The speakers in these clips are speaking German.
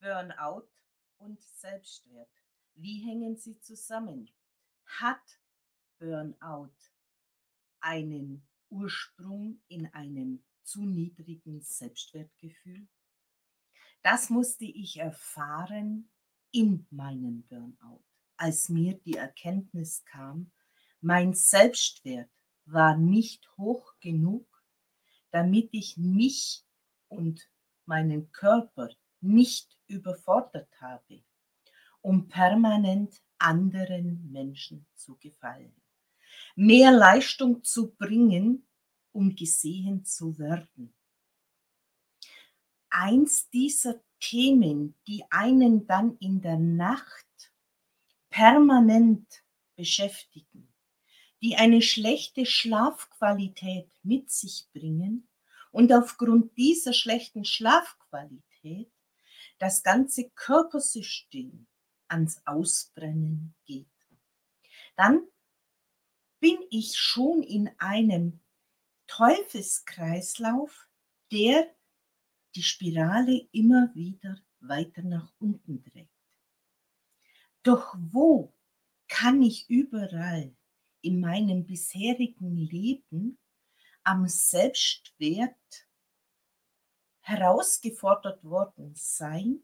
Burnout und Selbstwert. Wie hängen sie zusammen? Hat Burnout einen Ursprung in einem zu niedrigen Selbstwertgefühl? Das musste ich erfahren in meinem Burnout, als mir die Erkenntnis kam, mein Selbstwert war nicht hoch genug, damit ich mich und meinen Körper nicht überfordert habe, um permanent anderen Menschen zu gefallen. Mehr Leistung zu bringen, um gesehen zu werden. Eins dieser Themen, die einen dann in der Nacht permanent beschäftigen, die eine schlechte Schlafqualität mit sich bringen und aufgrund dieser schlechten Schlafqualität das ganze Körpersystem ans Ausbrennen geht. Dann bin ich schon in einem Teufelskreislauf, der die Spirale immer wieder weiter nach unten trägt. Doch wo kann ich überall in meinem bisherigen Leben am Selbstwert herausgefordert worden sein,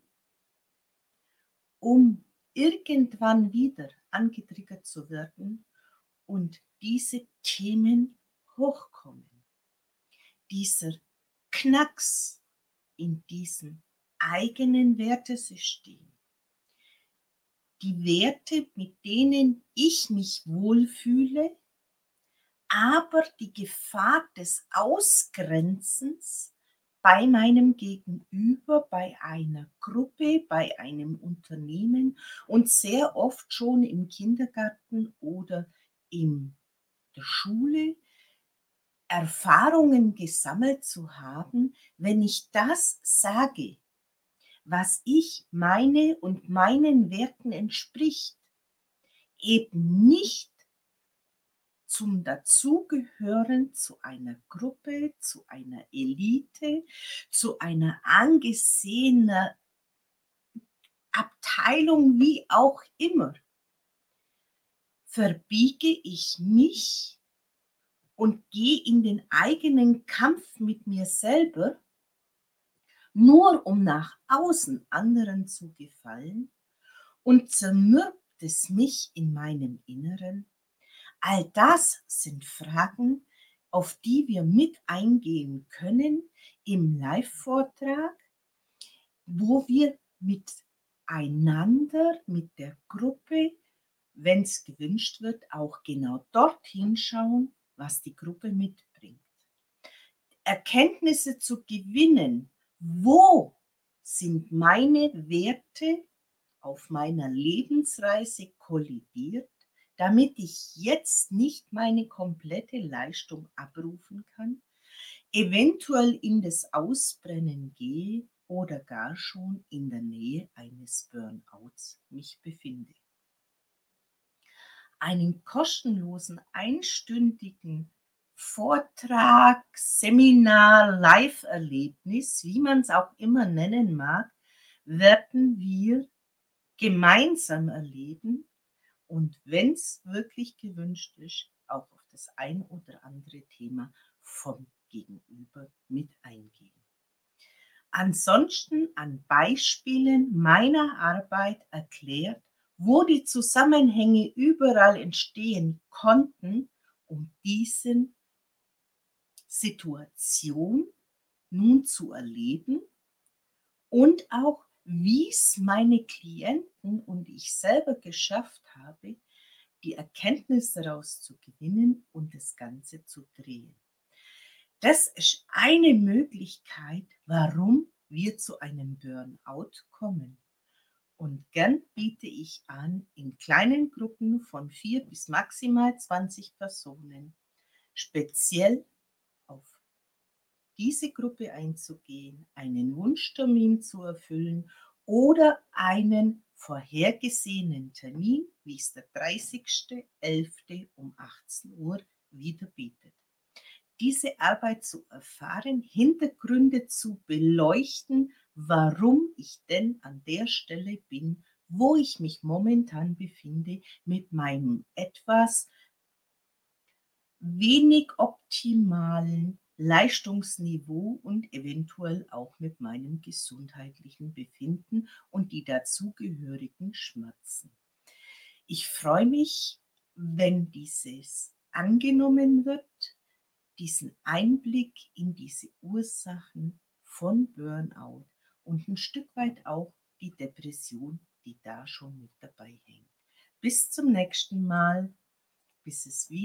um irgendwann wieder angetriggert zu werden und diese Themen hochkommen. Dieser Knacks in diesem eigenen Wertesystem. Die Werte, mit denen ich mich wohlfühle, aber die Gefahr des Ausgrenzens bei meinem Gegenüber, bei einer Gruppe, bei einem Unternehmen und sehr oft schon im Kindergarten oder in der Schule Erfahrungen gesammelt zu haben, wenn ich das sage, was ich meine und meinen Werten entspricht, eben nicht zum Dazugehören zu einer Gruppe, zu einer Elite, zu einer angesehenen Abteilung, wie auch immer, verbiege ich mich und gehe in den eigenen Kampf mit mir selber, nur um nach außen anderen zu gefallen und zermürbt es mich in meinem Inneren All das sind Fragen, auf die wir mit eingehen können im Live-Vortrag, wo wir miteinander, mit der Gruppe, wenn es gewünscht wird, auch genau dorthin schauen, was die Gruppe mitbringt. Erkenntnisse zu gewinnen, wo sind meine Werte auf meiner Lebensreise kollidiert damit ich jetzt nicht meine komplette Leistung abrufen kann, eventuell in das Ausbrennen gehe oder gar schon in der Nähe eines Burnouts mich befinde. Einen kostenlosen einstündigen Vortrag, Seminar, Live-Erlebnis, wie man es auch immer nennen mag, werden wir gemeinsam erleben und wenn es wirklich gewünscht ist, auch auf das ein oder andere Thema vom Gegenüber mit eingehen. Ansonsten an Beispielen meiner Arbeit erklärt, wo die Zusammenhänge überall entstehen konnten, um diesen Situation nun zu erleben und auch wie es meine Klienten und ich selber geschafft habe, die Erkenntnis daraus zu gewinnen und das Ganze zu drehen. Das ist eine Möglichkeit, warum wir zu einem Burnout kommen. Und gern biete ich an, in kleinen Gruppen von vier bis maximal 20 Personen speziell diese Gruppe einzugehen, einen Wunschtermin zu erfüllen oder einen vorhergesehenen Termin, wie es der 30.11. um 18 Uhr wieder bietet. Diese Arbeit zu erfahren, Hintergründe zu beleuchten, warum ich denn an der Stelle bin, wo ich mich momentan befinde mit meinem etwas wenig optimalen Leistungsniveau und eventuell auch mit meinem gesundheitlichen Befinden und die dazugehörigen Schmerzen. Ich freue mich, wenn dieses angenommen wird, diesen Einblick in diese Ursachen von Burnout und ein Stück weit auch die Depression, die da schon mit dabei hängt. Bis zum nächsten Mal, bis es wieder